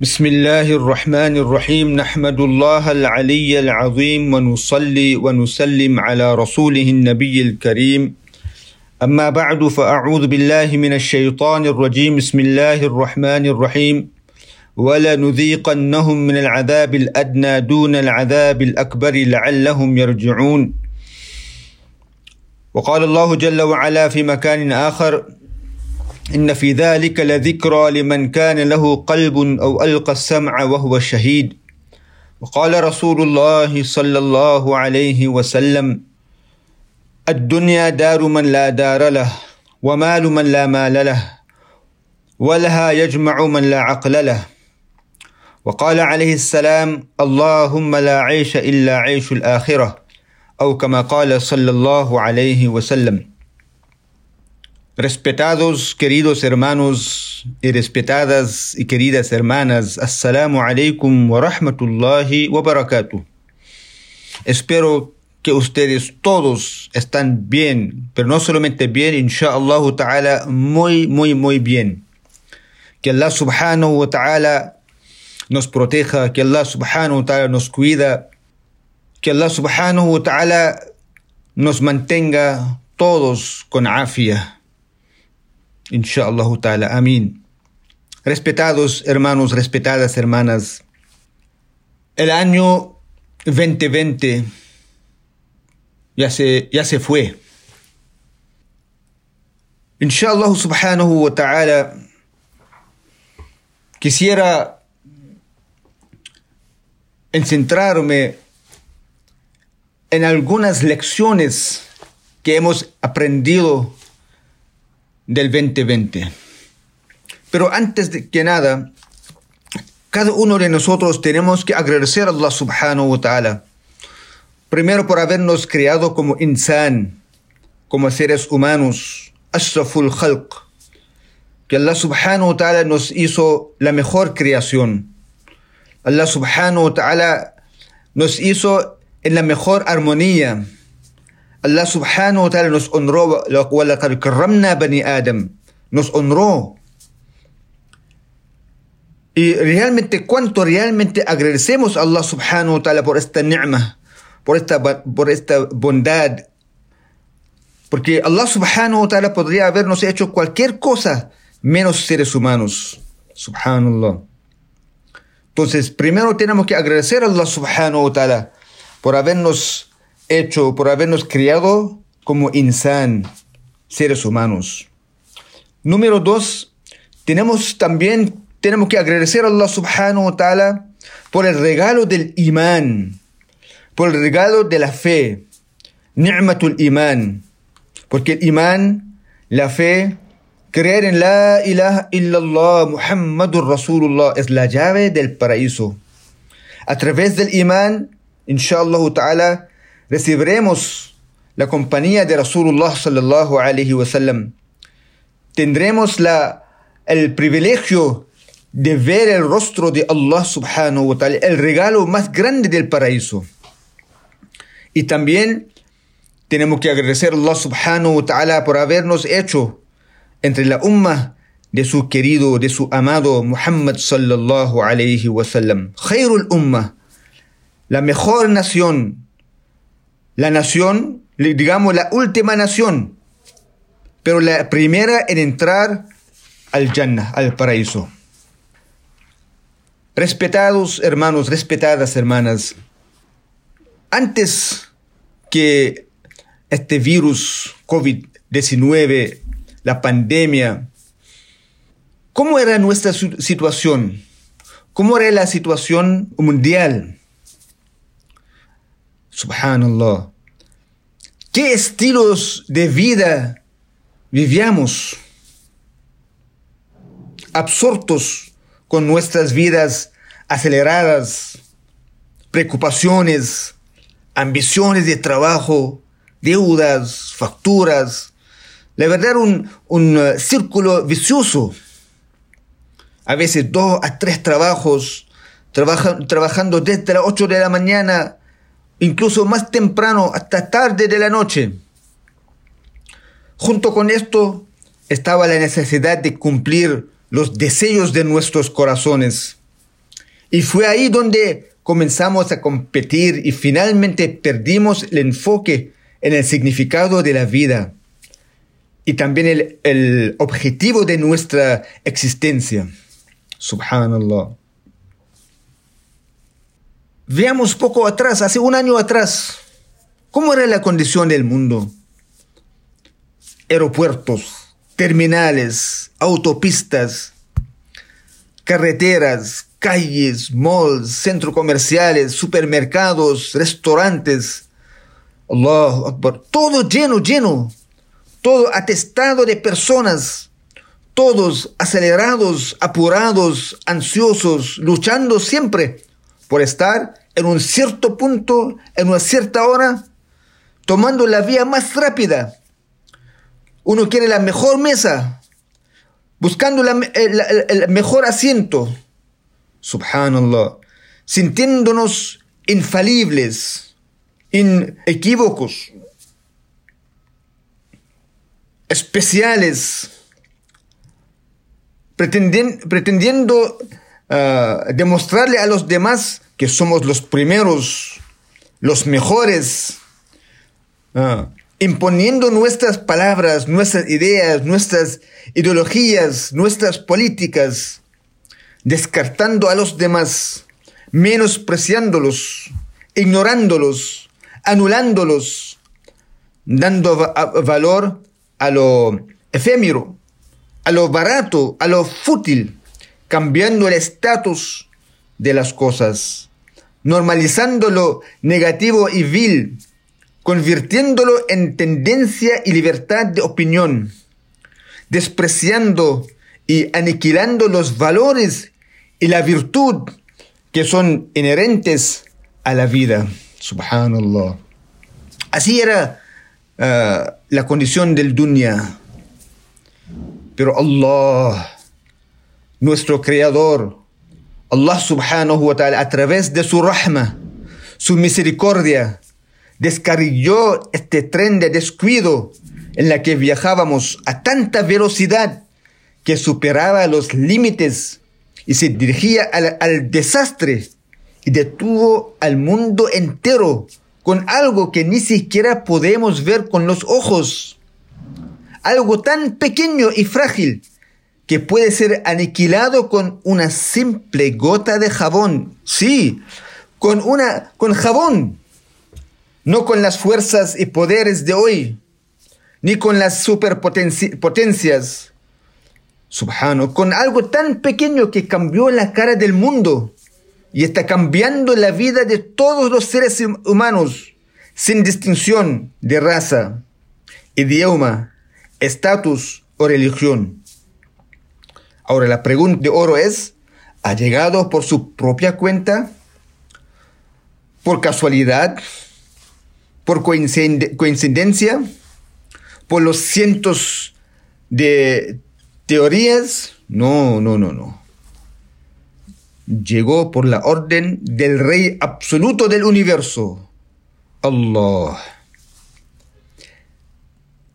بسم الله الرحمن الرحيم نحمد الله العلي العظيم ونصلي ونسلم على رسوله النبي الكريم أما بعد فأعوذ بالله من الشيطان الرجيم بسم الله الرحمن الرحيم ولنذيقنهم من العذاب الأدنى دون العذاب الأكبر لعلهم يرجعون وقال الله جل وعلا في مكان آخر إن في ذلك لذكرى لمن كان له قلب أو ألقى السمع وهو شهيد. وقال رسول الله صلى الله عليه وسلم الدنيا دار من لا دار له ومال من لا مال له ولها يجمع من لا عقل له. وقال عليه السلام اللهم لا عيش إلا عيش الآخرة. أو كما قال صلى الله عليه وسلم. Respetados, queridos hermanos y respetadas y queridas hermanas, Assalamu alaikum wa rahmatullahi wa barakatuh. Espero que ustedes todos están bien, pero no solamente bien, inshallah ta'ala, muy, muy, muy bien. Que Allah subhanahu wa ta'ala nos proteja, que Allah subhanahu wa ta'ala nos cuida, que Allah subhanahu wa ta'ala nos mantenga todos con afia. Inshallah ta'ala. Amén. Respetados hermanos, respetadas hermanas, el año 2020 ya se, ya se fue. Inshallah subhanahu wa ta'ala quisiera centrarme en algunas lecciones que hemos aprendido del 2020. Pero antes de que nada, cada uno de nosotros tenemos que agradecer a Allah subhanahu wa ta'ala. Primero por habernos creado como insan, como seres humanos, ashraful khalq. Que Allah subhanahu wa ta'ala nos hizo la mejor creación. Allah subhanahu wa ta'ala nos hizo en la mejor armonía. Allah subhanahu wa ta'ala nos honró, bani Adam, nos honró. Y realmente, cuánto realmente agradecemos a Allah subhanahu wa ta'ala por esta ni'ma, por esta, por esta bondad. Porque Allah subhanahu wa ta'ala podría habernos hecho cualquier cosa menos seres humanos. Subhanallah. Entonces, primero tenemos que agradecer a Allah subhanahu wa ta'ala por habernos hecho, por habernos criado como insan, seres humanos. Número dos, tenemos también tenemos que agradecer a Allah subhanahu wa ta'ala por el regalo del imán, por el regalo de la fe, ni'matul imán, porque el imán, la fe, creer en la ilaha illallah Muhammadur Rasulullah es la llave del paraíso. A través del imán, inshallah ta'ala, recibiremos la compañía de Rasulullah sallallahu. Tendremos la, el privilegio de ver el rostro de Allah subhanahu wa ta'ala, el regalo más grande del paraíso. Y también tenemos que agradecer a Allah subhanahu wa ta'ala por habernos hecho entre la umma de su querido, de su amado Muhammad sallallahu alayhi wa sallam. Khairul umma, la mejor nación, la nación, digamos la última nación, pero la primera en entrar al Jannah, al paraíso. Respetados hermanos, respetadas hermanas, antes que este virus COVID-19, la pandemia, ¿cómo era nuestra situación? ¿Cómo era la situación mundial? Subhanallah. ¿Qué estilos de vida vivíamos? Absortos con nuestras vidas aceleradas, preocupaciones, ambiciones de trabajo, deudas, facturas. La verdad, un, un uh, círculo vicioso. A veces dos a tres trabajos, trabajando desde las 8 de la mañana, incluso más temprano, hasta tarde de la noche. Junto con esto estaba la necesidad de cumplir los deseos de nuestros corazones. Y fue ahí donde comenzamos a competir y finalmente perdimos el enfoque en el significado de la vida y también el, el objetivo de nuestra existencia. Subhanallah. Veamos poco atrás, hace un año atrás, ¿cómo era la condición del mundo? Aeropuertos, terminales, autopistas, carreteras, calles, malls, centros comerciales, supermercados, restaurantes. Allah Akbar. Todo lleno, lleno. Todo atestado de personas. Todos acelerados, apurados, ansiosos, luchando siempre por estar en un cierto punto, en una cierta hora, tomando la vía más rápida. Uno quiere la mejor mesa, buscando el, mejor asiento. Subhanallah. Sintiéndonos infalibles, inequívocos, especiales, pretendiendo, ah, demostrarle a los demás que somos los primeros, los mejores, ah, imponiendo nuestras palabras, nuestras ideas, nuestras ideologías, nuestras políticas, descartando a los demás, menospreciándolos, ignorándolos, anulándolos, dando valor a lo efémero, a lo barato, a lo fútil, cambiando el estatus de las cosas, normalizando lo negativo y vil, convirtiéndolo en tendencia y libertad de opinión, despreciando y aniquilando los valores y la virtud que son inherentes a la vida. Subhanallah. Así era uh, la condición del dunya. Pero Allah, nuestro creador, Allah subhanahu wa ta'ala, a través de su rahma, su misericordia, descarrió este tren de descuido en la que viajábamos a tanta velocidad que superaba los límites y se dirigía al, al, desastre y detuvo al mundo entero con algo que ni siquiera podemos ver con los ojos. Algo tan pequeño y frágil que puede ser aniquilado con una simple gota de jabón. Sí, con una con jabón no con las fuerzas y poderes de hoy, ni con las superpotencias, subhano, con algo tan pequeño que cambió la cara del mundo y está cambiando la vida de todos los seres humanos, sin distinción de raza, idioma, estatus o religión. Ahora la pregunta de oro es, ¿ha llegado por su propia cuenta? ¿Por casualidad? por coincidencia, por los cientos de teorías. No, no, no, no. Llegó por la orden del Rey absoluto del universo, Allah.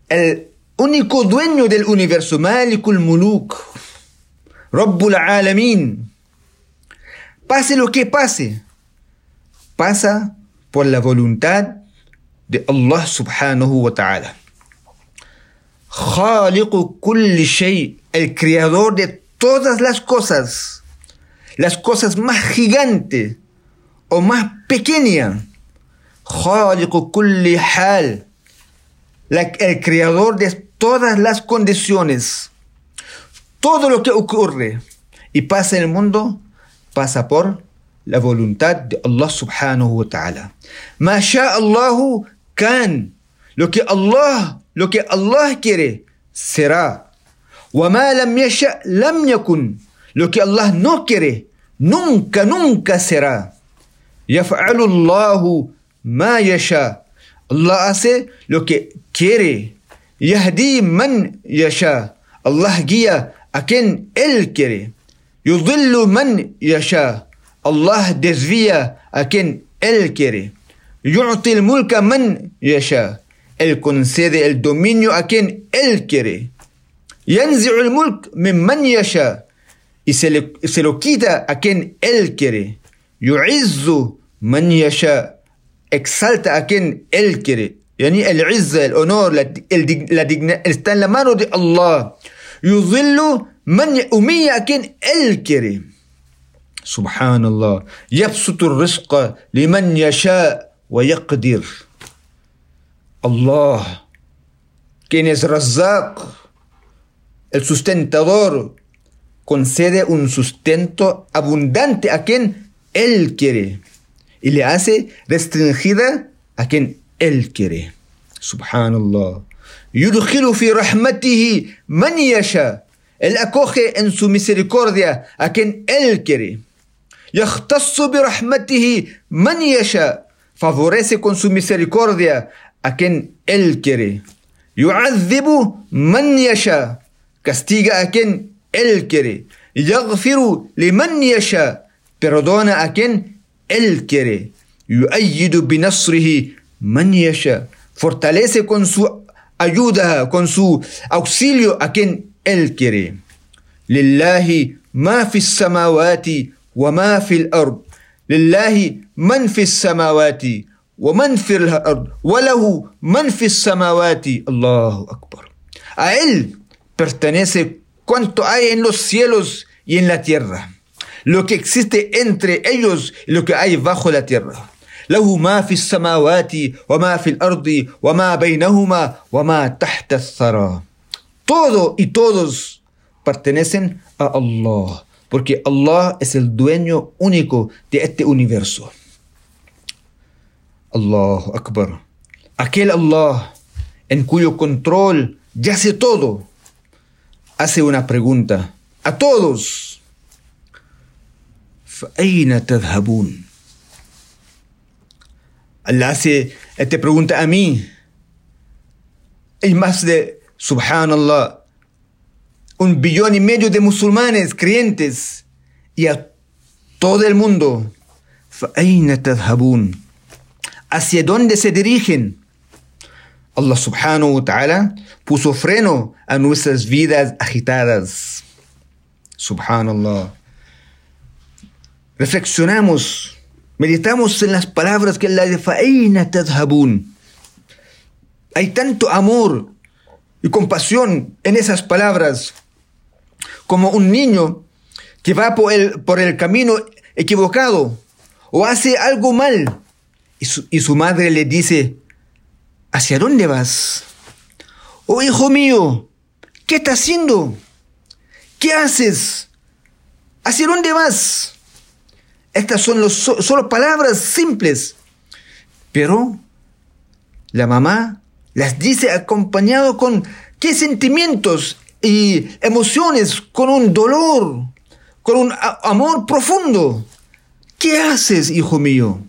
El único dueño del universo, Malikul Muluk, Rabbul Alamin. Pase lo que pase, pasa por la voluntad de Allah subhanahu wa ta'ala. Khaliqu kulli shay, el creador de todas las cosas, las cosas más gigantes o más pequeñas. Khaliqu kulli hal, el creador de todas las condiciones. Todo lo que ocurre y pasa en el mundo pasa por la voluntad de Allah subhanahu wa ta'ala. Ma Allahu Can. Lo que Allah, lo que Allah quiere, será. وما لم يشأ لم يكن. Lo que Allah no quiere, nunca, nunca será. يفعل الله ما يشاء. Allah hace lo que quiere. يهدي من يشاء. Allah guía a quien Él quiere. يضل من يشاء. Allah desvía a quien Él quiere. يعطي الملك من يشاء Él concede el dominio a quien Él quiere. ينزع الملك من من يشاء y se, le, se lo quita a quien Él quiere. Yu'izzu man yasha. Exalta a quien Él quiere. Yani el izza, el honor, la, el, la dignidad está en la mano de Allah. Yudhillu man humilla a quien Él quiere. Subhanallah. Yabsutu rizqa liman yasha wa yaqdir. Allah, quien es Razak, el sustentador, concede un sustento abundante a quien Él quiere y le hace restringida a quien Él quiere. Subhanallah. Yudkhilu fi rahmatihi man yasha. Él acoge en su misericordia a quien Él quiere. Bi rahmatihi man yasha. Favorece con su misericordia a quien Él quiere. Yu'adhibu man yasha. Castiga a quien él quiere. Yaghfiru liman yasha. Perdona a quien Él quiere. Yu'ayyidu binasrihi man yasha. Fortalece con su ayuda, con su auxilio a quien Él quiere. Lillahi ma fi samawati wa ma fi ard Lillahi man fi samawati wa man fi ard Wa lahu man fi samawati. Allahu Akbar. A Él pertenece cuanto hay en los cielos y en la tierra. Lo que existe entre ellos y lo que hay bajo la tierra. له ما في السماوات وما في الأرض وما بينهما وما تحت الثرى. Todo y todos pertenecen a Allah, porque Allah es el dueño único de este universo. Allahu Akbar. Aquel Allah en cuyo control yace todo hace una pregunta a todos. فأين تذهبون? Allah hace esta eh, pregunta a mí. Hay más de, subhanallah, un billón y medio de musulmanes creyentes y a todo el mundo. ¿Hacia dónde se dirigen? Allah subhanahu wa ta'ala puso freno a nuestras vidas agitadas. Subhanallah. Reflexionamos meditamos en las palabras que Allah dice, Hay tanto amor y compasión en esas palabras, como un niño que va por el, por el camino equivocado o hace algo mal y su, y su madre le dice, ¿hacia dónde vas? Oh hijo mío, ¿qué estás haciendo? ¿Qué haces? ¿Hacia dónde vas? Estas son los, solo palabras simples, pero la mamá las dice acompañado con qué sentimientos y emociones, con un dolor, con un amor profundo. ¿Qué haces, hijo mío?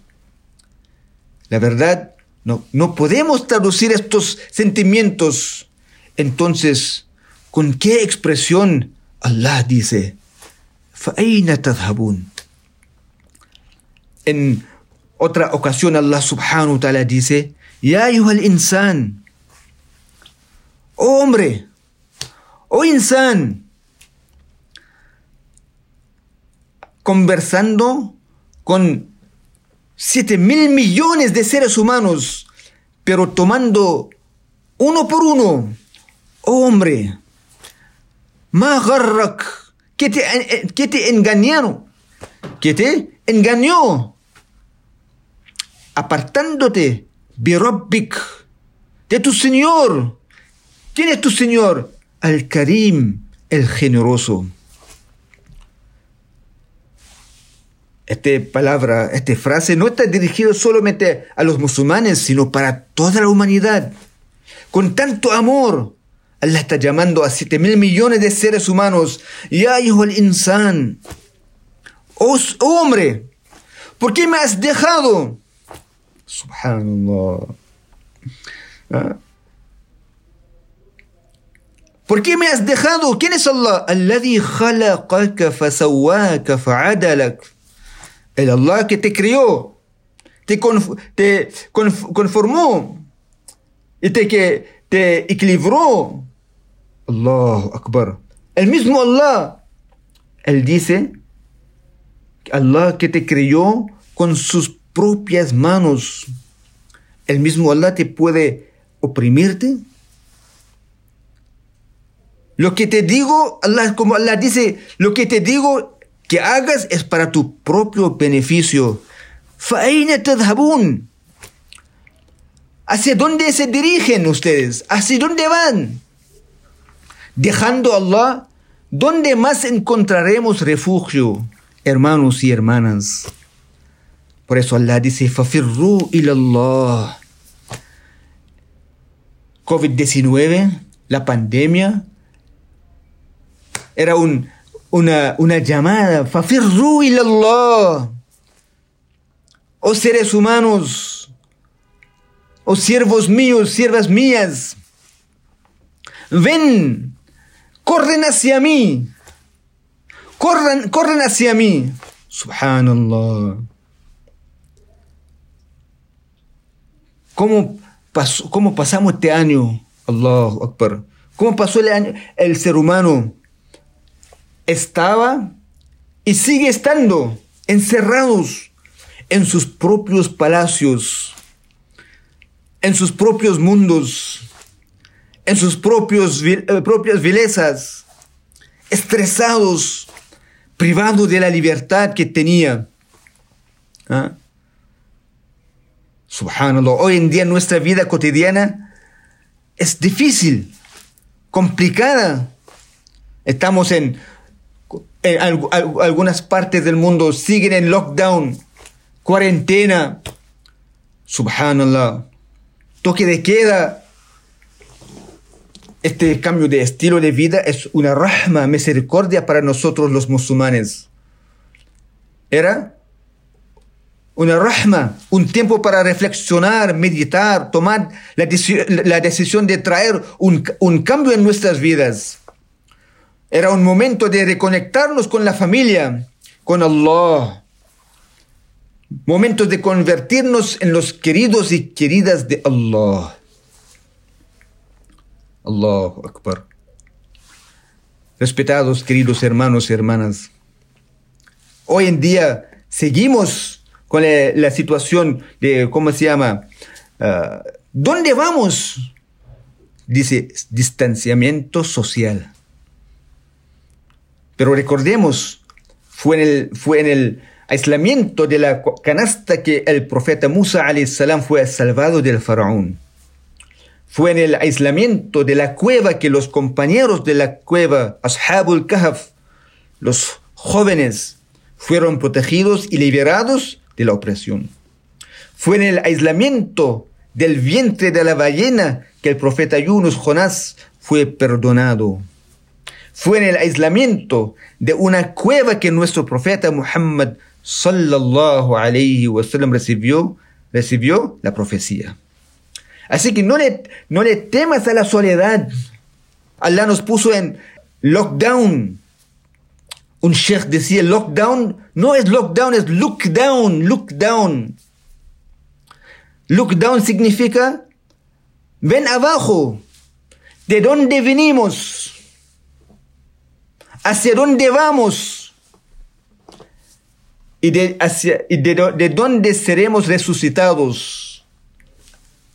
La verdad, no, no podemos traducir estos sentimientos. Entonces, ¿con qué expresión Allah dice? En otra ocasión Allah subhanahu wa ta'ala dice, Ya al insan, oh hombre, oh insan, conversando con siete mil millones de seres humanos, pero tomando uno por uno, oh hombre, Magarrak, que te, eh, que te engañaron, que te engañó, apartándote, Birobbik, de tu Señor. ¿Quién es tu Señor? Al-Karim, el generoso. esta palabra, esta frase no está dirigida solamente a los musulmanes, sino para toda la humanidad. Con tanto amor, Allah está llamando a 7 mil millones de seres humanos. Ya hijo el insan. Oh, hombre, ¿por qué me has dejado? Subhanallah. ¿Ah? ¿Por qué me has dejado? ¿Quién es Allah? Alladhi khalaqaka fasawaka fa'adalak. El Allah que te crió, te, te conformó y te, que, te equilibró. Allahu Akbar. El mismo Allah Él dice, Allah que te creyó con sus propias manos, el mismo Allah te puede oprimirte. Lo que te digo, Allah, como Allah dice, lo que te digo que hagas es para tu propio beneficio. ¿Hacia dónde se dirigen ustedes? ¿Hacia dónde van? Dejando a Allah, ¿dónde más encontraremos refugio, hermanos y hermanas? Por eso Allah dice, Fafirru ilallah. COVID-19, la pandemia, era un, una, llamada, Fafirru ilallah. Oh seres humanos, oh siervos míos, siervas mías, ven, corren hacia mí, corren, corren hacia mí. Subhanallah. ¿Cómo, pasó, ¿Cómo pasamos este año? Allahu Akbar. ¿Cómo pasó el año? El ser humano estaba y sigue estando encerrados en sus propios palacios, en sus propios mundos, en sus eh, propias vilezas, estresados, privados de la libertad que tenía. ¿Ah? Subhanallah, hoy en día nuestra vida cotidiana es difícil, complicada. Estamos en, algunas partes del mundo, siguen en lockdown, cuarentena. Subhanallah, toque de queda. Este cambio de estilo de vida es una rahma, misericordia para nosotros los musulmanes. Era una rahma, un tiempo para reflexionar, meditar, tomar la, decisión de traer un, un, cambio en nuestras vidas. Era un momento de reconectarnos con la familia, con Allah. Momentos de convertirnos en los queridos y queridas de Allah. Allahu Akbar. Respetados, queridos hermanos y hermanas. Hoy en día seguimos con la, situación de, ¿cómo se llama? Ah, ¿Dónde vamos? Dice, distanciamiento social. Pero recordemos, fue en el, fue en el aislamiento de la canasta que el profeta Musa salam fue salvado del faraón. Fue en el aislamiento de la cueva que los compañeros de la cueva, Ashabul Kahf, los jóvenes, fueron protegidos y liberados de la opresión. Fue en el aislamiento del vientre de la ballena que el profeta Yunus Jonás fue perdonado. Fue en el aislamiento de una cueva que nuestro profeta Muhammad sallallahu alayhi wasallam recibió, recibió la profecía. Así que no le, no le temas a la soledad. Allah nos puso en lockdown, un sheikh decía, lockdown no es lockdown, es look down, look down. Look down significa, ven abajo, de dónde venimos, hacia dónde vamos y de, hacia, y de, dónde seremos resucitados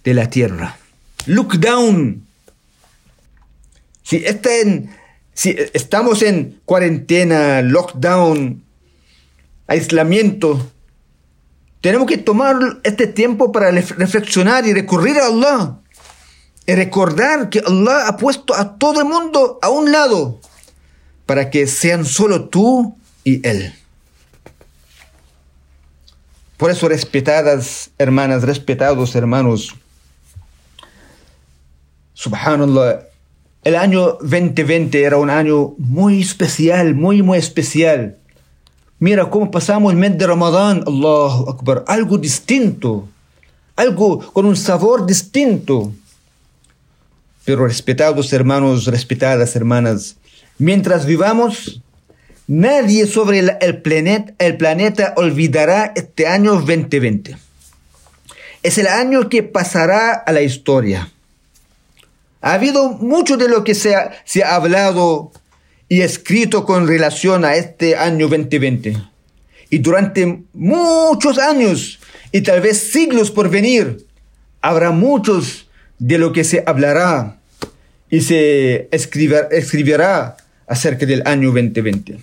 de la tierra. Look down. Si está en, si estamos en cuarentena, lockdown, aislamiento, tenemos que tomar este tiempo para reflexionar y recurrir a Allah. Y recordar que Allah ha puesto a todo el mundo a un lado para que sean solo tú y Él. Por eso, respetadas hermanas, respetados hermanos, subhanallah, el año 2020 era un año muy especial, muy, muy especial. Mira cómo pasamos el mes de Ramadán, Allahu Akbar, algo distinto, algo con un sabor distinto. Pero respetados hermanos, respetadas hermanas, mientras vivamos, nadie sobre el, el planeta olvidará este año 2020. Es el año que pasará a la historia. Ha habido mucho de lo que se ha, hablado y escrito con relación a este año 2020. Y durante muchos años y tal vez siglos por venir, habrá muchos de lo que se hablará y se escribirá acerca del año 2020.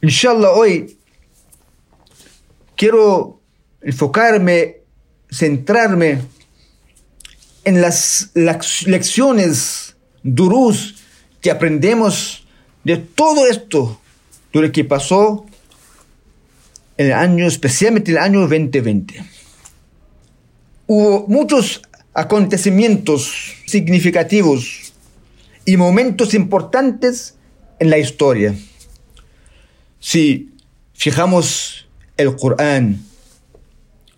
Inshallah, hoy quiero enfocarme, centrarme en las, lecciones durus que aprendemos de todo esto, de lo que pasó en el año, especialmente el año 2020. Hubo muchos acontecimientos significativos y momentos importantes en la historia. Si fijamos el Corán,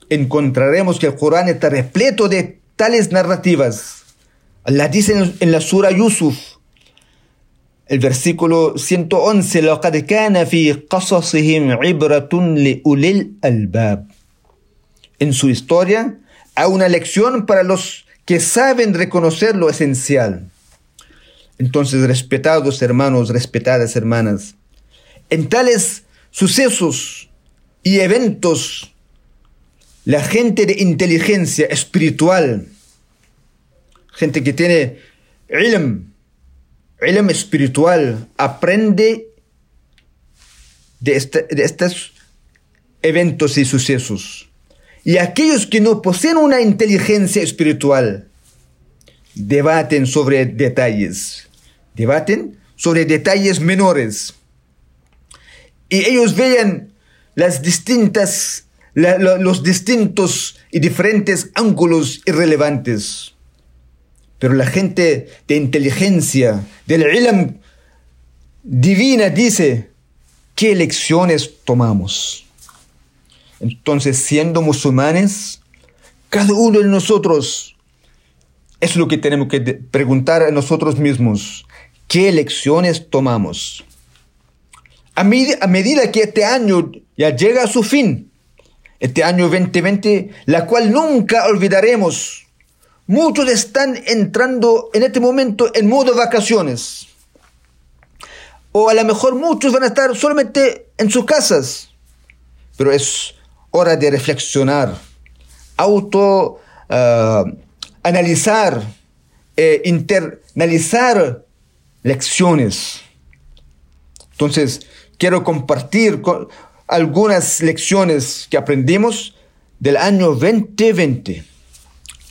encontraremos que el Corán está repleto de tales narrativas. Allah dice en la sura Yusuf, el versículo 111, En su historia hay una lección para los que saben reconocer lo esencial. Entonces, respetados hermanos, respetadas hermanas, en tales sucesos y eventos la gente de inteligencia espiritual, gente que tiene ilm, ilm espiritual, aprende de, este, de estos eventos y sucesos. Y aquellos que no poseen una inteligencia espiritual, debaten sobre detalles, debaten sobre detalles menores. Y ellos vean las distintas los distintos y diferentes ángulos irrelevantes. Pero la gente de inteligencia, del ilm divina dice, ¿qué lecciones tomamos? Entonces, siendo musulmanes, cada uno de nosotros es lo que tenemos que preguntar a nosotros mismos. ¿Qué lecciones tomamos? A, a medida que este año ya llega a su fin, este año 2020, la cual nunca olvidaremos. Muchos están entrando en este momento en modo vacaciones. O a lo mejor muchos van a estar solamente en sus casas. Pero es hora de reflexionar, auto ah, analizar, e internalizar lecciones. Entonces, quiero compartir con, algunas lecciones que aprendimos del año 2020.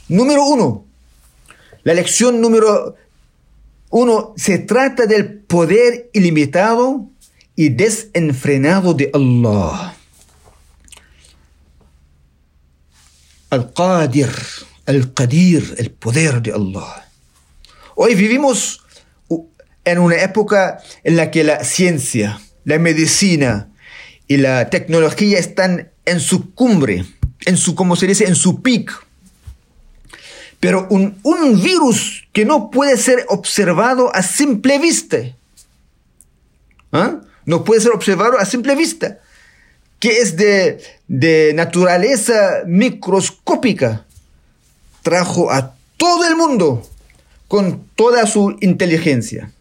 Número uno, la lección número uno se trata del poder ilimitado y desenfrenado de Allah. Al-Qadir, Al-Qadir, el poder de Allah. Hoy vivimos en una época en la que la ciencia, la medicina, y la tecnología están en su cumbre, en su, como se dice, en su pic. Pero un, virus que no puede ser observado a simple vista, ¿ah? no puede ser observado a simple vista, que es de, de naturaleza microscópica, trajo a todo el mundo con toda su inteligencia,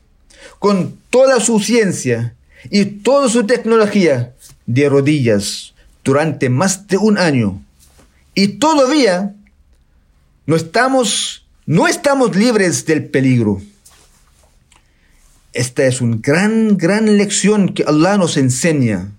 con toda su ciencia y toda su tecnología de rodillas durante más de un año y todavía no estamos, no estamos libres del peligro. Esta es una gran, gran lección que Allah nos enseña.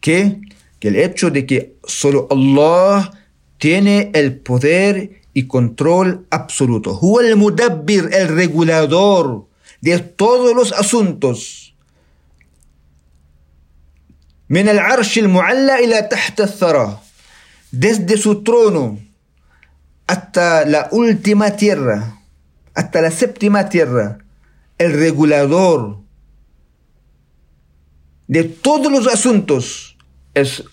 Que, que el hecho de que solo Allah tiene el poder y control absoluto. el mudabbir, el regulador de todos los asuntos من العرش المعلى إلى تحت الثرى desde su trono hasta la última tierra, hasta la séptima tierra, el regulador de todos los asuntos es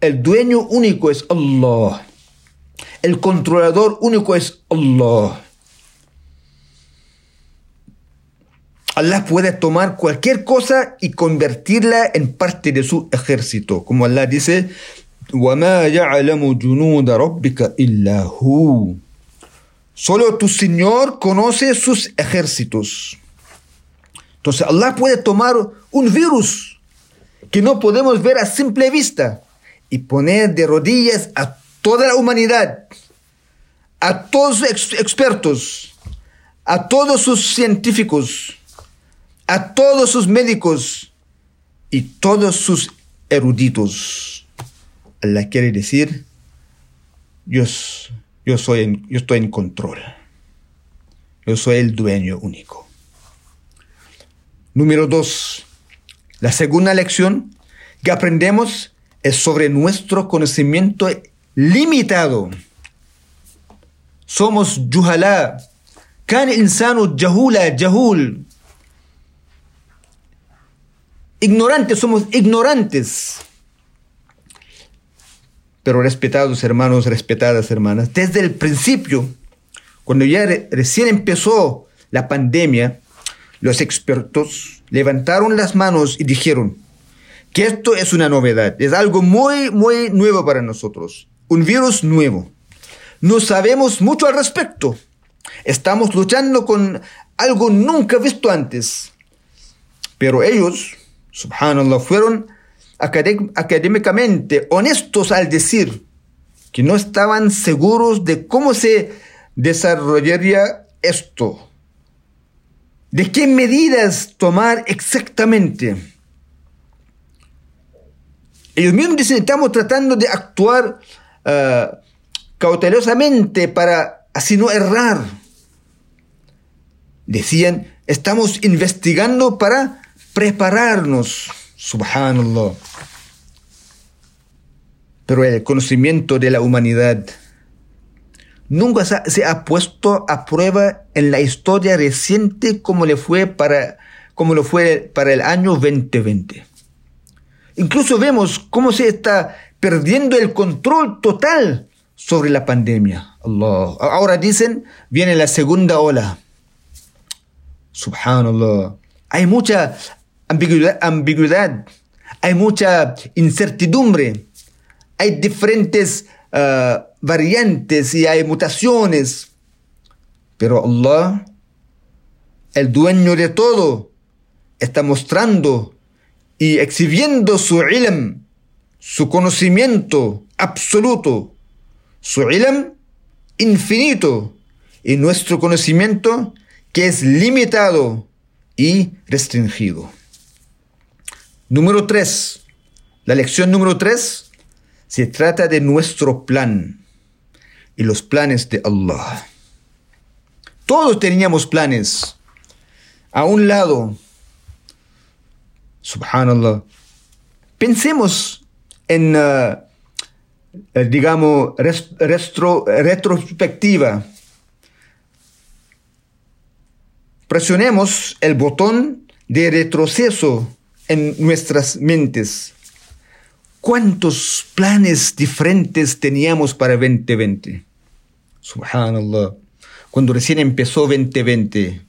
el dueño único es Allah. El controlador único es Allah. Allah puede tomar cualquier cosa y convertirla en parte de su ejército. Como Allah dice, Solo tu Señor conoce sus ejércitos. Entonces Allah puede tomar un virus que no podemos ver a simple vista y poner de rodillas a toda la humanidad, a todos los expertos, a todos sus científicos, a todos sus médicos y todos sus eruditos. Allah quiere decir, yo, yo, soy yo estoy en control. Yo soy el dueño único. Número dos, la segunda lección que aprendemos es sobre nuestro conocimiento limitado. Somos yuhala. Kan insano jahula, jahul. Ignorantes, somos ignorantes. Pero respetados hermanos, respetadas hermanas, desde el principio, cuando ya recién empezó la pandemia, los expertos levantaron las manos y dijeron que esto es una novedad, es algo muy, muy nuevo para nosotros, un virus nuevo. No sabemos mucho al respecto. Estamos luchando con algo nunca visto antes. Pero ellos, subhanallah, fueron académicamente honestos al decir que no estaban seguros de cómo se desarrollaría esto. ¿De qué medidas tomar exactamente? Ellos mismos dicen, estamos tratando de actuar uh, cautelosamente para así no errar. Decían, estamos investigando para prepararnos. Subhanallah. Pero el conocimiento de la humanidad nunca se ha puesto a prueba en la historia reciente como, le fue para, como lo fue para el año 2020. Incluso vemos cómo se está perdiendo el control total sobre la pandemia. Allah. Ahora dicen, viene la segunda ola. Subhanallah. Hay mucha ambigüedad, hay mucha incertidumbre, hay diferentes uh, variantes y hay mutaciones. Pero Allah, el dueño de todo, está mostrando y exhibiendo su ilm, su conocimiento absoluto, su ilm infinito y nuestro conocimiento que es limitado y restringido. Número 3. La lección número 3 se trata de nuestro plan y los planes de Allah. Todos teníamos planes. A un lado, subhanallah, pensemos en, uh, eh, digamos, retrospectiva. Presionemos el botón de retroceso en nuestras mentes. ¿Cuántos planes diferentes teníamos para 2020? Subhanallah. Cuando recién empezó 2020,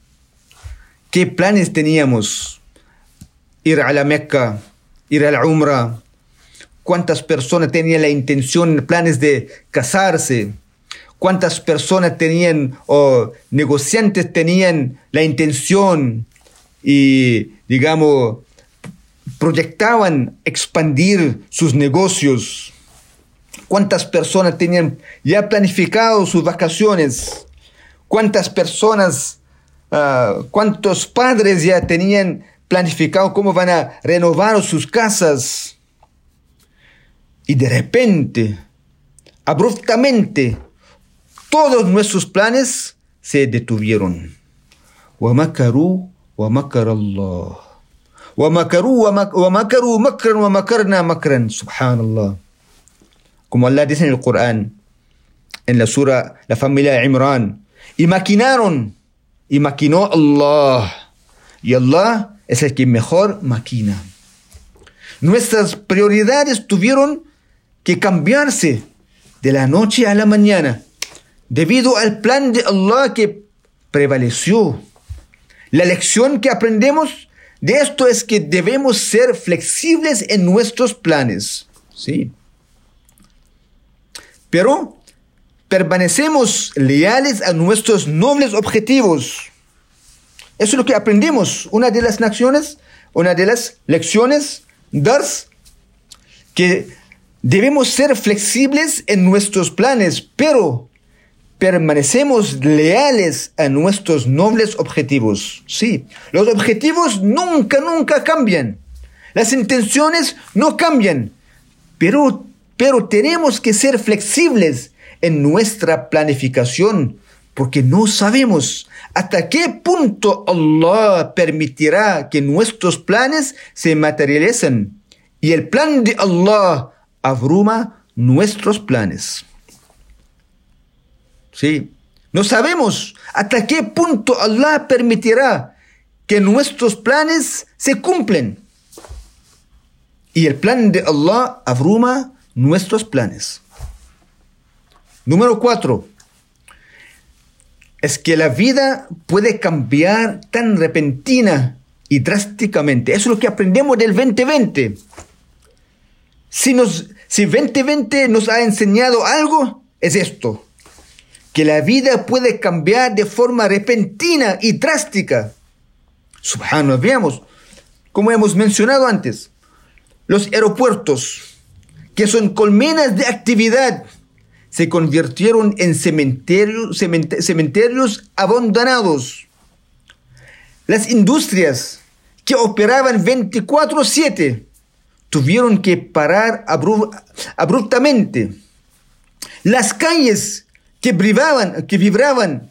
¿qué planes teníamos? Ir a la Meca, ir a la Umrah. ¿Cuántas personas tenían la intención, planes de casarse? ¿Cuántas personas tenían o negociantes tenían la intención y, digamos, proyectaban expandir sus negocios, cuántas personas tenían ya planificado sus vacaciones, cuántas personas, ah, cuántos padres ya tenían planificado cómo van a renovar sus casas. Y de repente, abruptamente, todos nuestros planes se detuvieron. ومكروا ومكر الله ومكروا ومكروا مكرا ومكرنا مكرا سبحان الله como Allah dice en el Corán en la sura la familia de Imran y maquinaron y maquinó Allah y Allah es el que mejor maquina nuestras prioridades tuvieron que cambiarse de la noche a la mañana debido al plan de Allah que prevaleció la lección que aprendemos de esto es que debemos ser flexibles en nuestros planes. Sí. Pero permanecemos leales a nuestros nobles objetivos. Eso es lo que aprendimos. Una de las lecciones, una de las lecciones, dars, que debemos ser flexibles en nuestros planes, pero permanecemos leales a nuestros nobles objetivos. Sí, los objetivos nunca, nunca cambian. Las intenciones no cambian, pero, pero tenemos que ser flexibles en nuestra planificación, porque no sabemos hasta qué punto Allah permitirá que nuestros planes se materialicen. Y el plan de Allah abruma nuestros planes. Sí, no sabemos hasta qué punto Allah permitirá que nuestros planes se cumplen. Y el plan de Allah abruma nuestros planes. Número cuatro. Es que la vida puede cambiar tan repentina y drásticamente. Eso es lo que aprendemos del 2020. Si, nos, si 2020 nos ha enseñado algo, es esto. Que la vida puede cambiar de forma repentina y drástica. Subhanallah, veamos, como hemos mencionado antes, los aeropuertos, que son colmenas de actividad, se convirtieron en cementerios, cementerios abandonados. Las industrias que operaban 24/7 tuvieron que parar abruptamente. Las calles que vibraban, que vibraban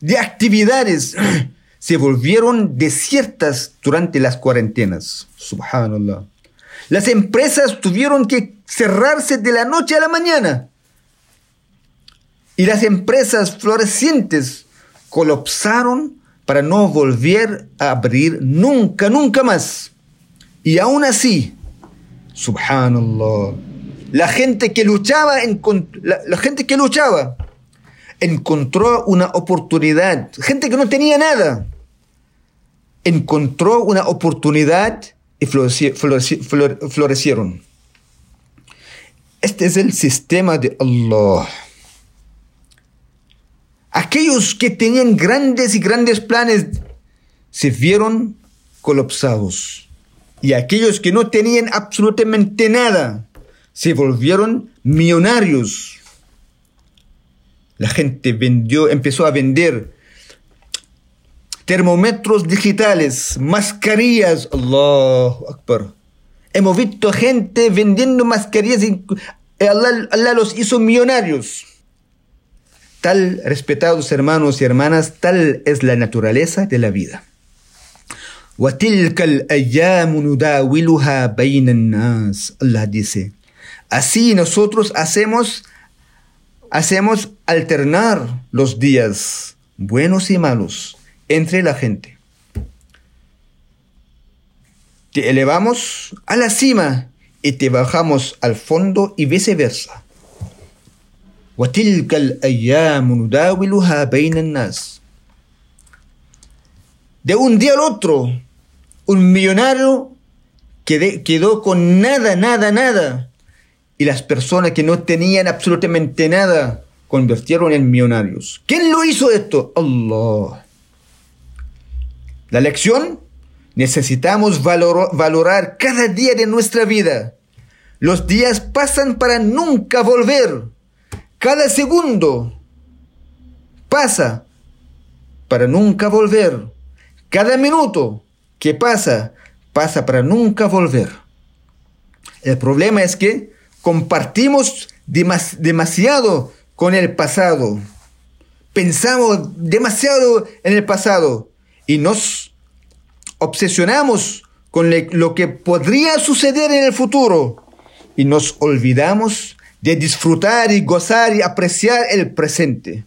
de actividades se volvieron desiertas durante las cuarentenas. Subhanallah. Las empresas tuvieron que cerrarse de la noche a la mañana y las empresas florecientes colapsaron para no volver a abrir nunca, nunca más. Y aún así, subhanallah, la gente que luchaba, la gente que luchaba encontró una oportunidad. Gente que no tenía nada, encontró una oportunidad y florecieron. Este es el sistema de Allah. Aquellos que tenían grandes y grandes planes se vieron colapsados. Y aquellos que no tenían absolutamente nada se volvieron millonarios. La gente vendió, empezó a vender termómetros digitales, mascarillas. Allahu Akbar. Hemos visto gente vendiendo mascarillas y Allah, Allah los hizo millonarios. Tal, respetados hermanos y hermanas, tal es la naturaleza de la vida. Allah dice, así nosotros hacemos, hacemos alternar los días buenos y malos entre la gente. Te elevamos a la cima y te bajamos al fondo y viceversa. وتلك الأيام نداولها بين الناس de un día al otro, un millonario quedó con nada, nada, nada. y las personas que no tenían absolutamente nada convirtieron en millonarios. ¿Quién lo hizo esto? Allah. La lección, necesitamos valorar cada día de nuestra vida. Los días pasan para nunca volver. Cada segundo pasa para nunca volver. Cada minuto que pasa, pasa para nunca volver. El problema es que compartimos demasiado con el pasado. Pensamos demasiado en el pasado y nos obsesionamos con lo que podría suceder en el futuro y nos olvidamos de disfrutar y gozar y apreciar el presente.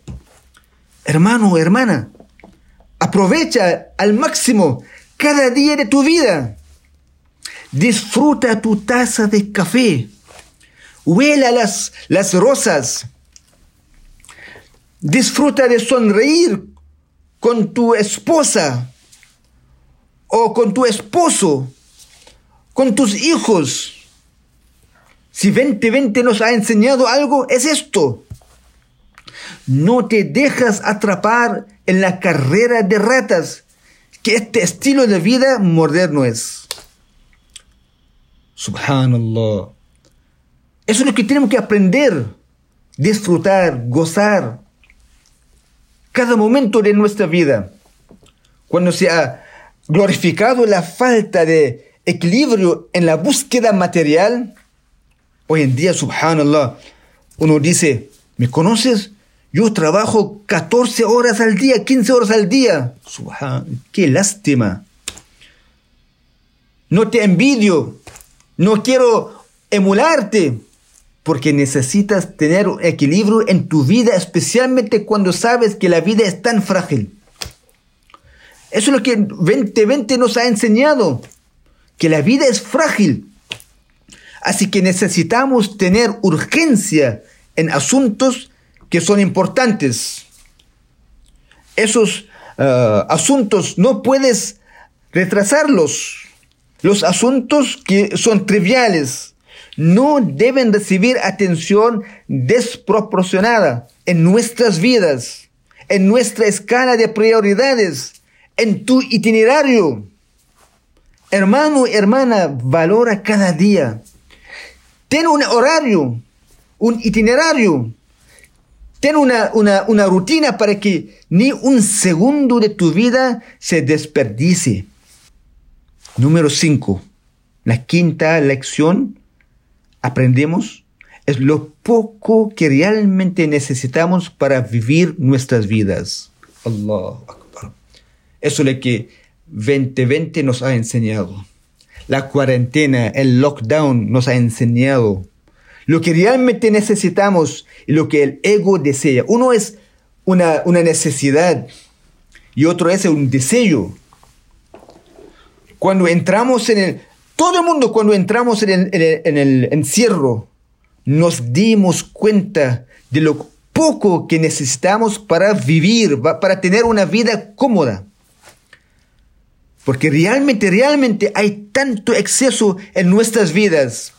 Hermano, hermana, aprovecha al máximo cada día de tu vida. Disfruta tu taza de café. Huela las, las rosas. Disfruta de sonreír con tu esposa o con tu esposo, con tus hijos si 2020 nos ha enseñado algo, es esto. No te dejas atrapar en la carrera de ratas que este estilo de vida moderno es. Subhanallah. Eso es lo que tenemos que aprender, disfrutar, gozar. Cada momento de nuestra vida. Cuando se ha glorificado la falta de equilibrio en la búsqueda material, hoy en día, subhanallah, uno dice, ¿me conoces? Yo trabajo 14 horas al día, 15 horas al día. Subhan, qué lástima. No te envidio, no quiero emularte, porque necesitas tener un equilibrio en tu vida, especialmente cuando sabes que la vida es tan frágil. Eso es lo que 2020 nos ha enseñado, que la vida es frágil. Así que necesitamos tener urgencia en asuntos que son importantes. Esos eh, asuntos no puedes retrasarlos. Los asuntos que son triviales no deben recibir atención desproporcionada en nuestras vidas, en nuestra escala de prioridades, en tu itinerario. Hermano, hermana, valora cada día. Ten un horario, un itinerario. Ten una, una, una rutina para que ni un segundo de tu vida se desperdicie. Número 5. La quinta lección aprendemos es lo poco que realmente necesitamos para vivir nuestras vidas. Allah Akbar. Eso es lo que 2020 nos ha enseñado. La cuarentena, el lockdown nos ha enseñado lo que realmente necesitamos y lo que el ego desea. Uno es una, necesidad y otro es un deseo. Cuando entramos en el... Todo el mundo cuando entramos en el, en el encierro, nos dimos cuenta de lo poco que necesitamos para vivir, para tener una vida cómoda. Porque realmente, realmente hay tanto exceso en nuestras vidas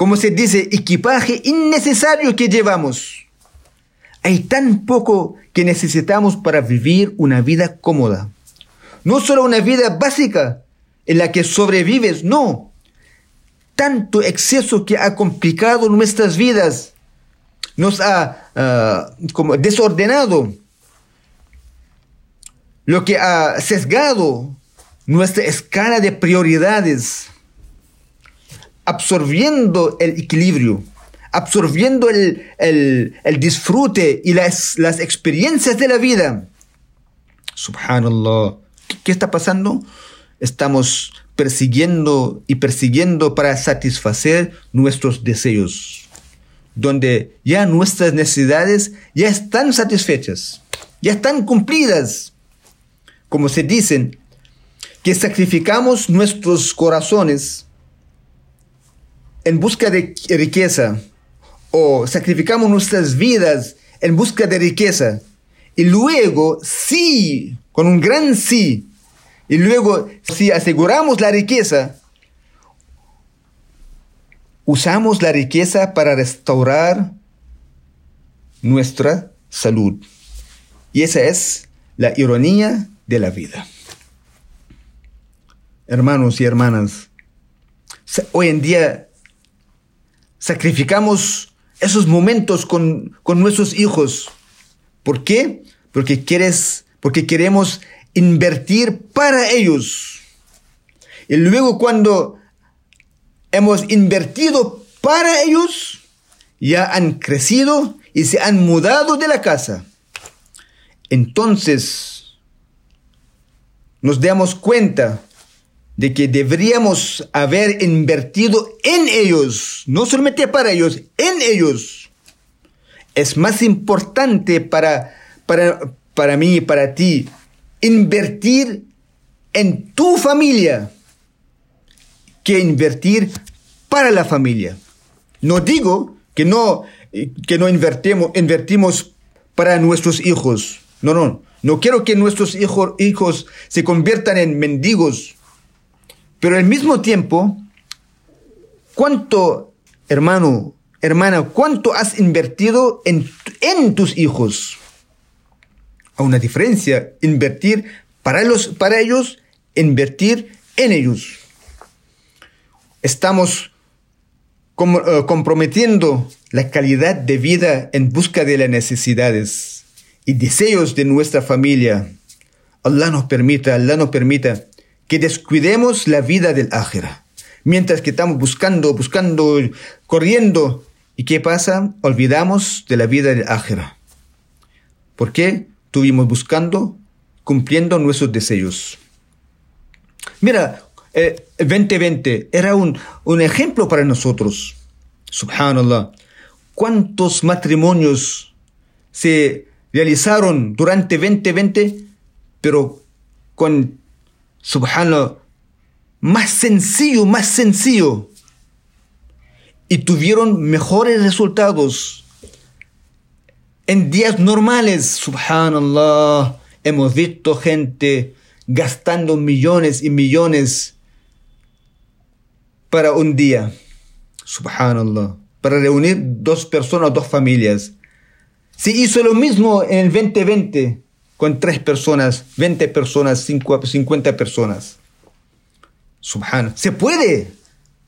como se dice, equipaje innecesario que llevamos. Hay tan poco que necesitamos para vivir una vida cómoda. No solo una vida básica en la que sobrevives, no. Tanto exceso que ha complicado nuestras vidas, nos ha ah, como desordenado, lo que ha sesgado nuestra escala de prioridades absorbiendo el equilibrio, absorbiendo el, disfrute y las, las, experiencias de la vida. Subhanallah. ¿Qué, está pasando? Estamos persiguiendo y persiguiendo para satisfacer nuestros deseos, donde ya nuestras necesidades ya están satisfechas, ya están cumplidas. Como se dicen, que sacrificamos nuestros corazones en busca de riqueza o sacrificamos nuestras vidas en busca de riqueza y luego sí, con un gran sí, y luego si aseguramos la riqueza, usamos la riqueza para restaurar nuestra salud. Y esa es la ironía de la vida. Hermanos y hermanas, hoy en día sacrificamos esos momentos con, nuestros hijos. ¿Por qué? Porque quieres, porque queremos invertir para ellos. Y luego cuando hemos invertido para ellos, ya han crecido y se han mudado de la casa. Entonces, nos damos cuenta de que deberíamos haber invertido en ellos, no solamente para ellos, en ellos. Es más importante para, para, para mí y para ti invertir en tu familia que invertir para la familia. No digo que no, que no invertimos, invertimos para nuestros hijos. No, no. No quiero que nuestros hijos, hijos se conviertan en mendigos pero al mismo tiempo, ¿cuánto, hermano, hermana, cuánto has invertido en, en tus hijos? A una diferencia, invertir para, los, para ellos, invertir en ellos. Estamos eh, comprometiendo la calidad de vida en busca de las necesidades y deseos de nuestra familia. Allah nos permita, Allah nos permita que descuidemos la vida del ájera. Mientras que estamos buscando, buscando, corriendo. ¿Y qué pasa? Olvidamos de la vida del ájera. ¿Por qué? Estuvimos buscando, cumpliendo nuestros deseos. Mira, el 2020 era un, un ejemplo para nosotros. Subhanallah. ¿Cuántos matrimonios se realizaron durante 2020, pero con, subhanallah, más sencillo, más sencillo. Y tuvieron mejores resultados. En días normales, subhanallah, hemos visto gente gastando millones y millones para un día. Subhanallah. Para reunir dos personas, dos familias. Se hizo lo mismo en el 2020 con tres personas, 20 personas, 50 personas. Subhana. Se puede,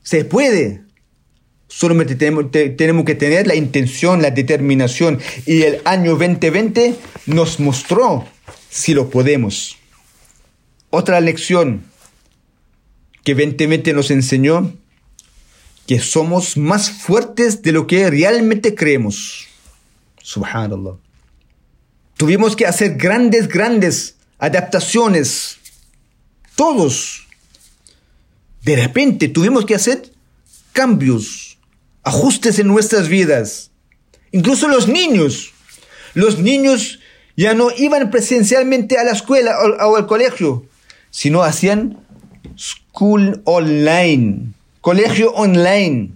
se puede. Solamente tenemos, tenemos que tener la intención, la determinación. Y el año 2020 nos mostró si lo podemos. Otra lección que 2020 nos enseñó que somos más fuertes de lo que realmente creemos. Subhanallah. Tuvimos que hacer grandes, grandes adaptaciones. Todos. De repente tuvimos que hacer cambios, ajustes en nuestras vidas. Incluso los niños. Los niños ya no iban presencialmente a la escuela o, al colegio, sino hacían school online, colegio online.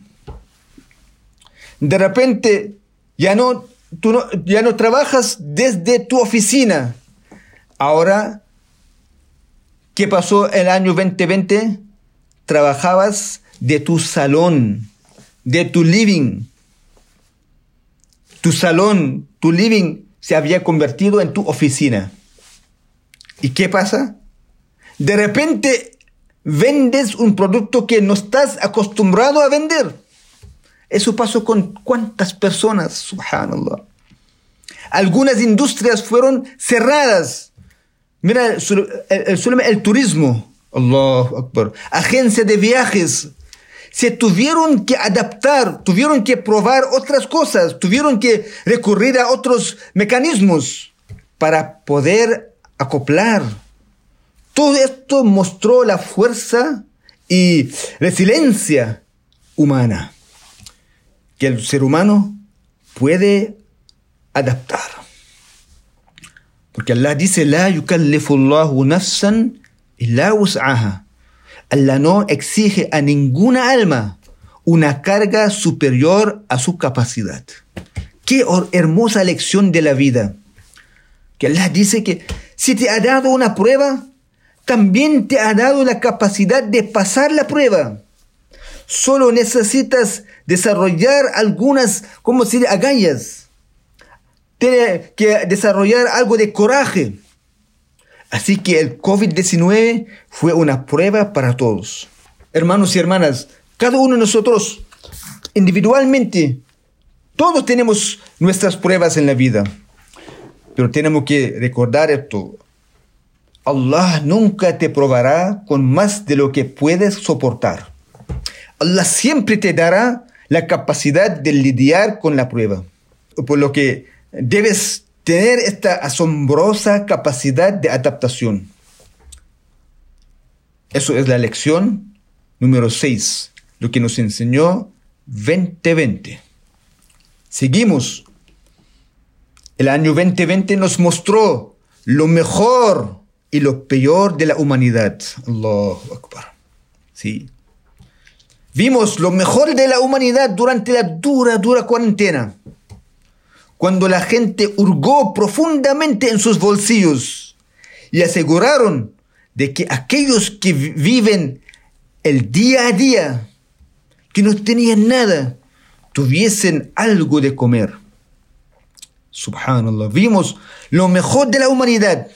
De repente ya no tú no, ya no trabajas desde tu oficina. Ahora, ¿qué pasó el año 2020? Trabajabas de tu salón, de tu living. Tu salón, tu living se había convertido en tu oficina. ¿Y qué pasa? De repente vendes un producto que no estás acostumbrado a vender. Eso pasó con cuántas personas, subhanallah. Algunas industrias fueron cerradas. Mira, el, turismo, Allah Akbar, agencias de viajes, se tuvieron que adaptar, tuvieron que probar otras cosas, tuvieron que recurrir a otros mecanismos para poder acoplar. Todo esto mostró la fuerza y resiliencia humana que el ser humano puede adaptar. Porque Allah dice, La yukallifullahu nafsan illa wus'aha. Allah no exige a ninguna alma una carga superior a su capacidad. Qué hermosa lección de la vida. Que Allah dice que si te ha dado una prueba, también te ha dado la capacidad de pasar la prueba. Solo necesitas desarrollar algunas, como si agallas. Tiene que desarrollar algo de coraje. Así que el COVID-19 fue una prueba para todos. Hermanos y hermanas, cada uno de nosotros, individualmente, todos tenemos nuestras pruebas en la vida. Pero tenemos que recordar esto. Allah nunca te probará con más de lo que puedes soportar. Allah siempre te dará la capacidad de lidiar con la prueba. Por lo que debes tener esta asombrosa capacidad de adaptación. Eso es la lección número 6, lo que nos enseñó 2020. Seguimos. El año 2020 nos mostró lo mejor y lo peor de la humanidad. Allahu Akbar. Sí. Vimos lo mejor de la humanidad durante la dura, dura cuarentena, cuando la gente hurgó profundamente en sus bolsillos y aseguraron de que aquellos que viven el día a día, que no tenían nada, tuviesen algo de comer. Subhanallah, vimos lo mejor de la humanidad,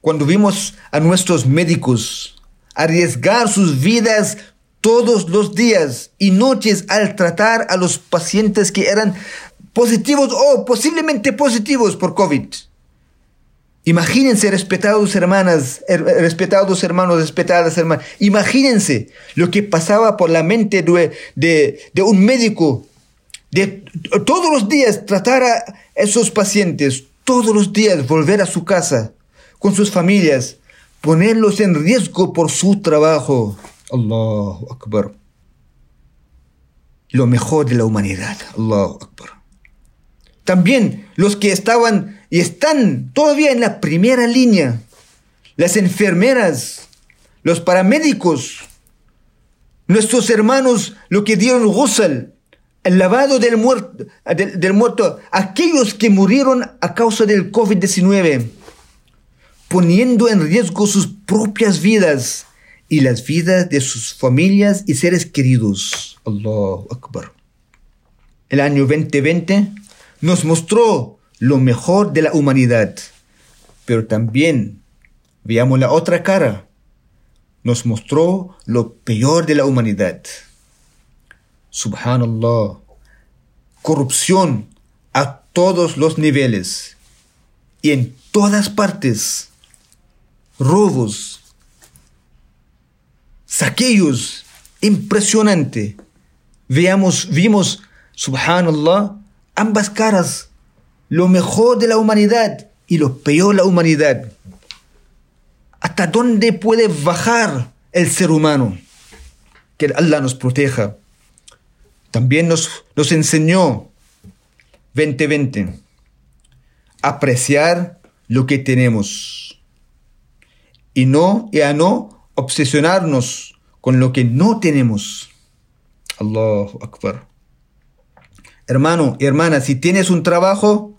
cuando vimos a nuestros médicos arriesgar sus vidas todos los días y noches al tratar a los pacientes que eran positivos o posiblemente positivos por COVID. Imagínense, respetados hermanas, respetados hermanos, respetadas hermanas, imagínense lo que pasaba por la mente de, un médico, de todos los días tratar a esos pacientes, todos los días volver a su casa con sus familias, ponerlos en riesgo por su trabajo. Allahu Akbar. Lo mejor de la humanidad. Allahu Akbar. También los que estaban y están todavía en la primera línea, las enfermeras, los paramédicos, nuestros hermanos, lo que dieron ghusl, el lavado del muerto, del, muerto, aquellos que murieron a causa del COVID-19, poniendo en riesgo sus propias vidas y las vidas de sus familias y seres queridos. Allahu Akbar. El año 2020 nos mostró lo mejor de la humanidad, pero también, veamos la otra cara, nos mostró lo peor de la humanidad. Subhanallah, corrupción a todos los niveles y en todas partes, robos, saqueos, impresionante. Veamos, vimos, subhanallah, ambas caras, lo mejor de la humanidad y lo peor de la humanidad. ¿Hasta dónde puede bajar el ser humano? Que Allah nos proteja. También nos, nos enseñó 2020 apreciar lo que tenemos y no y a no obsesionarnos con lo que no tenemos. Allahu Akbar. Hermano y hermana, si tienes un trabajo,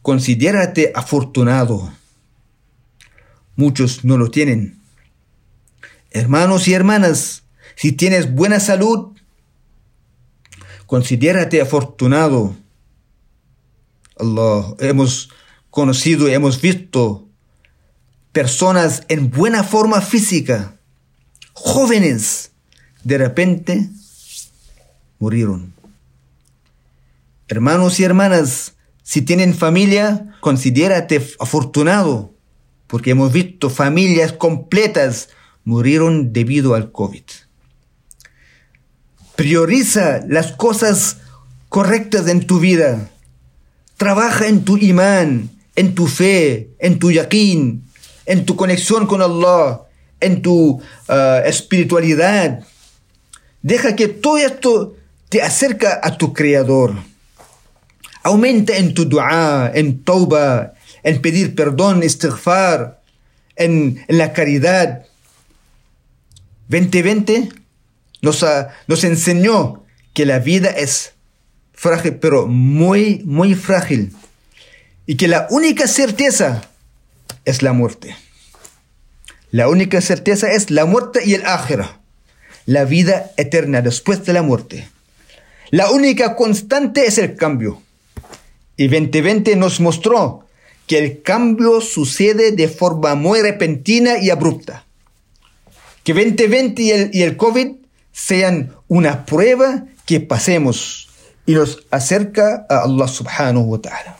considérate afortunado. Muchos no lo tienen. Hermanos y hermanas, si tienes buena salud, considérate afortunado. Allah, hemos conocido hemos visto personas en buena forma física, jóvenes, de repente murieron. Hermanos y hermanas, si tienen familia, considérate afortunado, porque hemos visto familias completas murieron debido al COVID. Prioriza las cosas correctas en tu vida. Trabaja en tu imán, en tu fe, en tu yaquín, en tu conexión con Allah, en tu ah, espiritualidad. Deja que todo esto te acerca a tu Creador. Aumenta en tu dua, en tauba, en pedir perdón, istighfar, en, en la caridad. 2020 nos, nos enseñó que la vida es frágil, pero muy, muy frágil. Y que la única certeza es la muerte. La única certeza es la muerte y el ájera. La vida eterna después de la muerte. La única constante es el cambio. Y 2020 nos mostró que el cambio sucede de forma muy repentina y abrupta. Que 2020 y el, y el COVID sean una prueba que pasemos y nos acerca a Allah subhanahu wa ta'ala.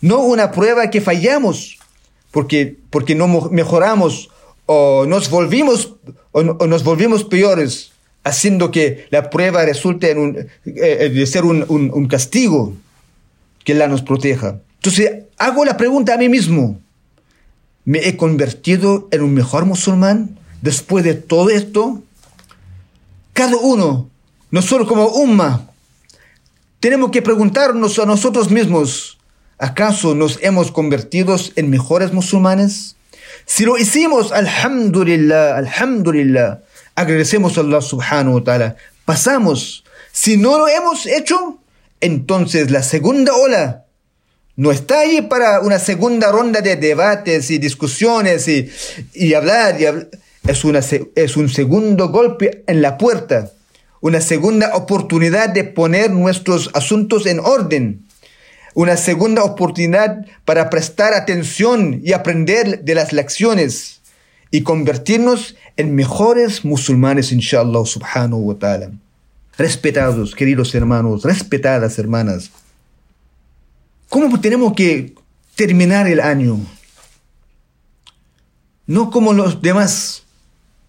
No una prueba que fallamos porque, porque no mejoramos o nos volvimos, o, nos peores, haciendo que la prueba resulte en un, eh, de ser un castigo que Allah nos proteja. Entonces, hago la pregunta a mí mismo. ¿Me he convertido en un mejor musulmán después de todo esto? Cada uno, nosotros como umma, tenemos que preguntarnos a nosotros mismos, ¿acaso nos hemos convertido en mejores musulmanes? Si lo hicimos, alhamdulillah, alhamdulillah, agradecemos a Allah subhanahu wa ta'ala, pasamos. Si no lo hemos hecho, entonces la segunda ola no está ahí para una segunda ronda de debates y discusiones y, hablar, Es, una, es un segundo golpe en la puerta, una segunda oportunidad de poner nuestros asuntos en orden, una segunda oportunidad para prestar atención y aprender de las lecciones y convertirnos en mejores musulmanes, inshallah subhanahu wa ta'ala. Respetados, queridos hermanos, respetadas hermanas, ¿cómo tenemos que terminar el año? No como los demás,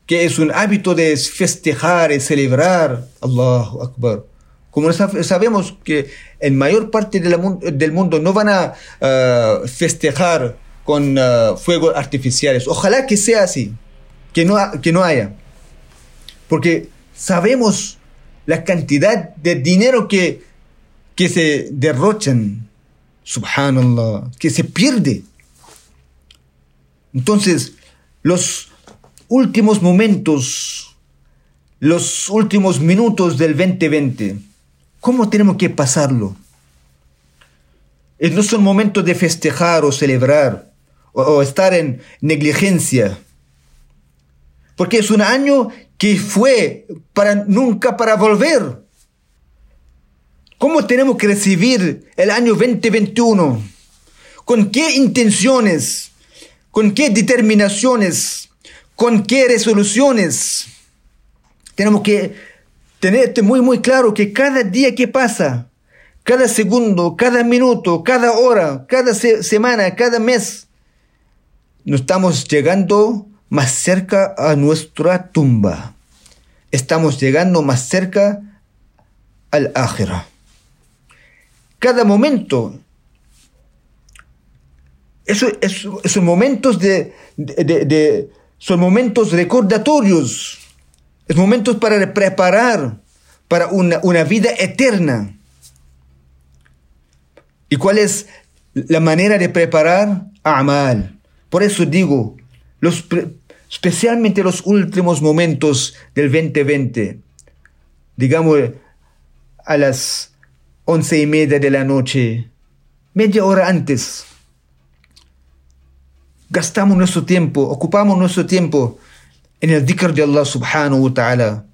que es un hábito de festejar y celebrar. Allahu Akbar. Como sabemos que en mayor parte del mundo no van a uh, festejar con uh, fuegos artificiales. Ojalá que sea así, que no, que no haya. Porque sabemos la cantidad de dinero que, que se derrochan, subhanallah, que se pierde. Entonces, los últimos momentos, los últimos minutos del 2020, ¿Cómo tenemos que pasarlo? No son momentos de festejar o celebrar o, estar en negligencia. Porque es un año que fue para nunca para volver. ¿Cómo tenemos que recibir el año 2021? ¿Con qué intenciones? ¿Con qué determinaciones? ¿Con qué resoluciones? Tenemos que Tenete muy, muy claro que cada día que pasa, cada segundo, cada minuto, cada hora, cada semana, cada mes, nos estamos llegando más cerca a nuestra tumba. Estamos llegando más cerca al ájera. Cada momento, eso, esos momentos de, de, son momentos recordatorios es momentos para preparar para una, una vida eterna. ¿Y cuál es la manera de preparar? Amal. Por eso digo, los, especialmente los últimos momentos del 2020, digamos a las once y media de la noche, media hora antes, gastamos nuestro tiempo, ocupamos nuestro tiempo en el dhikr de Allah subhanahu wa ta'ala,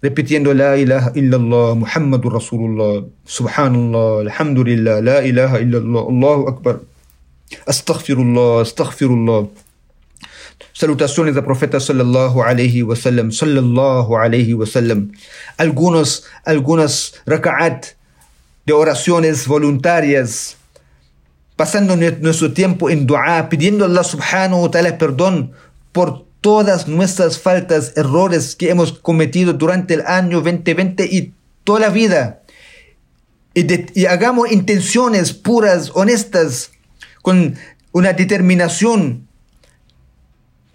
repitiendo la ilaha illallah, Muhammadur Rasulullah, subhanallah, alhamdulillah, la ilaha illallah, Allahu Akbar, astaghfirullah, astaghfirullah. Salutaciones del profeta sallallahu alayhi wa sallam, sallallahu alayhi wa sallam. Algunos, algunas raka'at de oraciones voluntarias, pasando nuestro tiempo en dua, pidiendo a Allah subhanahu wa ta'ala perdón por todas nuestras faltas, errores que hemos cometido durante el año 2020 y toda la vida. Y, hagamos intenciones puras, honestas, con una determinación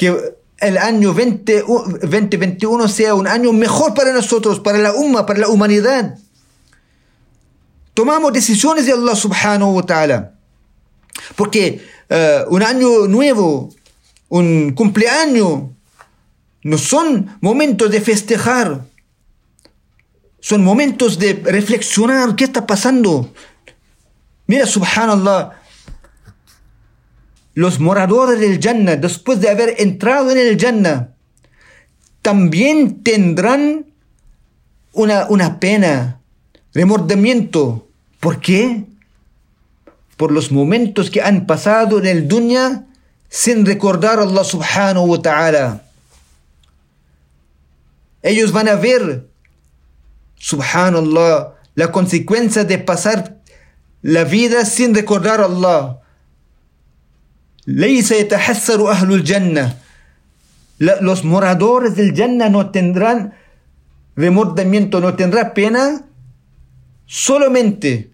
que el año 20, 2021 sea un año mejor para nosotros, para la umma, para la humanidad. Tomamos decisiones de Allah subhanahu wa ta'ala. Porque eh, un año nuevo un cumpleaños, no son momentos de festejar, son momentos de reflexionar qué está pasando. Mira, subhanallah, los moradores del Jannah, después de haber entrado en el Jannah, también tendrán una, una pena, remordimiento. ¿Por qué? Por los momentos que han pasado en el dunya sin recordar a Allah subhanahu wa ta'ala. Ellos van a ver, subhanallah, la consecuencia de pasar la vida sin recordar a Allah. Los moradores del Jannah no tendrán remordimiento, no tendrán pena solamente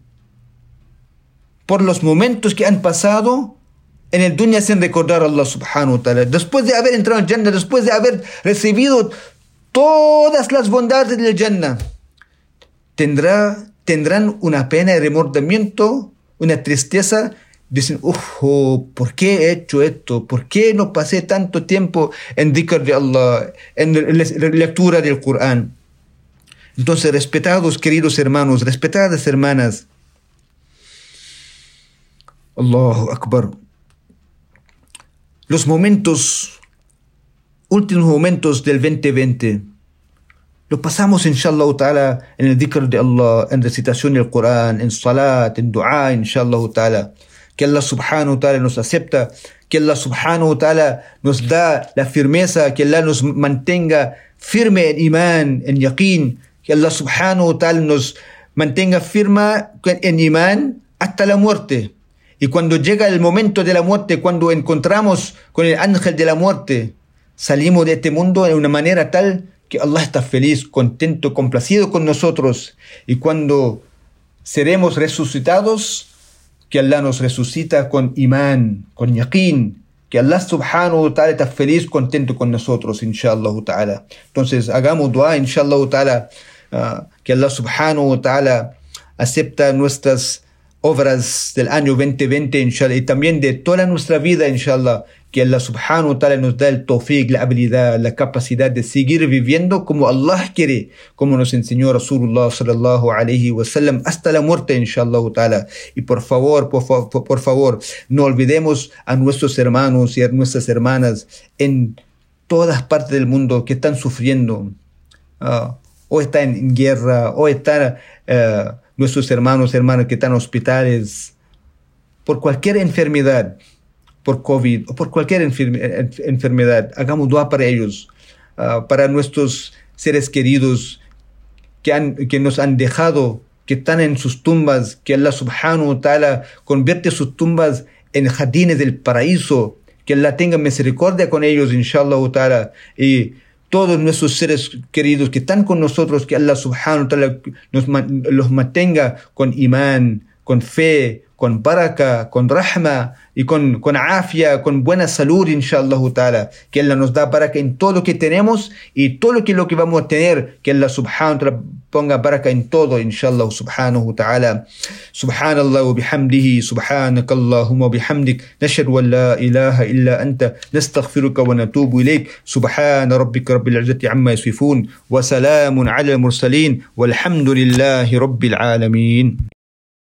por los momentos que han pasado en el dunya sin recordar a Allah subhanahu wa ta'ala. Después de haber entrado en Jannah, después de haber recibido todas las bondades del Jannah, tendrá, tendrán una pena de remordimiento, una tristeza. Dicen, uff, ¿por qué he hecho esto? ¿Por qué no pasé tanto tiempo en dhikr de Allah, en la lectura del Corán? Entonces, respetados queridos hermanos, respetadas hermanas, Allahu Akbar los momentos, últimos momentos del 2020, lo pasamos, inshallah ta'ala, en el dhikr de Allah, en recitación del Corán, en salat, en dua, inshallah ta'ala. Que Allah subhanahu wa ta'ala nos acepta, que Allah subhanahu wa ta'ala nos da la firmeza, que Allah nos mantenga firme en imán, en yaqeen, que Allah subhanahu wa ta'ala nos mantenga firme en imán hasta la muerte. Y cuando llega el momento de la muerte, cuando encontramos con el ángel de la muerte, salimos de este mundo de una manera tal que Allah está feliz, contento, complacido con nosotros. Y cuando seremos resucitados, que Allah nos resucita con imán, con yaqeen, que Allah subhanahu wa ta'ala está feliz, contento con nosotros, inshallah ta'ala. Entonces hagamos dua, inshallah ta'ala, uh, que Allah subhanahu wa ta'ala acepta nuestras obras del año 2020, inshallah, y también de toda nuestra vida, inshallah, que Allah subhanahu wa ta'ala nos da el tawfiq, la habilidad, la capacidad de seguir viviendo como Allah quiere, como nos enseñó Rasulullah sallallahu alayhi wa sallam, hasta la muerte, inshallah ta'ala. Y por favor, por, por, favor, no olvidemos a nuestros hermanos y a nuestras hermanas en todas partes del mundo que están sufriendo, uh, o están en guerra, o están... Uh, nuestros hermanos, hermanas que están en hospitales, por cualquier enfermedad, por COVID o por cualquier enfermedad, hagamos dua para ellos, uh, para nuestros seres queridos que, han, que nos han dejado, que están en sus tumbas, que Allah subhanahu wa ta'ala convierte sus tumbas en jardines del paraíso, que Allah tenga misericordia con ellos, inshallah ta'ala, y todos nuestros seres queridos que están con nosotros, que Allah subhanahu wa ta'ala nos, los mantenga con imán, con fe, con baraka, con rahma y con, con afia, con buena salud, inshallah ta'ala. Que Allah nos da baraka en todo lo que tenemos y todo lo que, lo que vamos a tener, que Allah subhanahu wa ta'ala ponga baraka en todo, inshallah subhanahu wa ta'ala. Subhanallah wa bihamdihi, subhanak Allahumma wa bihamdik, nashhadu an la ilaha illa anta, nastaghfiruka wa natubu ilayk, subhana rabbika rabbil izzati amma yasifun, wa salamun ala al-mursalin, walhamdulillahi rabbil alamin.